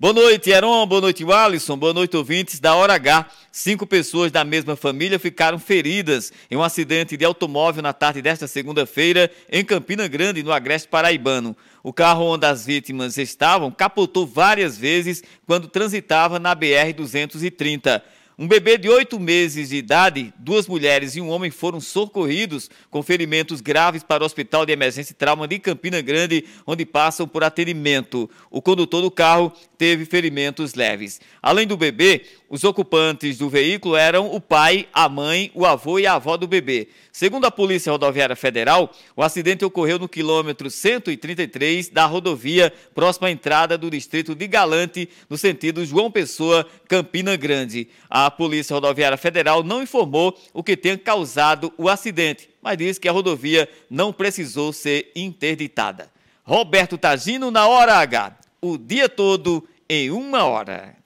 Boa noite, Heron. Boa noite, Alisson. Boa noite, ouvintes da Hora H. Cinco pessoas da mesma família ficaram feridas em um acidente de automóvel na tarde desta segunda-feira em Campina Grande, no Agreste Paraibano. O carro onde as vítimas estavam capotou várias vezes quando transitava na BR-230. Um bebê de oito meses de idade, duas mulheres e um homem foram socorridos com ferimentos graves para o Hospital de Emergência e Trauma de Campina Grande, onde passam por atendimento. O condutor do carro teve ferimentos leves. Além do bebê, os ocupantes do veículo eram o pai, a mãe, o avô e a avó do bebê. Segundo a Polícia Rodoviária Federal, o acidente ocorreu no quilômetro 133 da rodovia, próxima à entrada do distrito de Galante, no sentido João Pessoa, Campina Grande. A Polícia Rodoviária Federal não informou o que tenha causado o acidente, mas diz que a rodovia não precisou ser interditada. Roberto Tagino na Hora H. O dia todo em uma hora.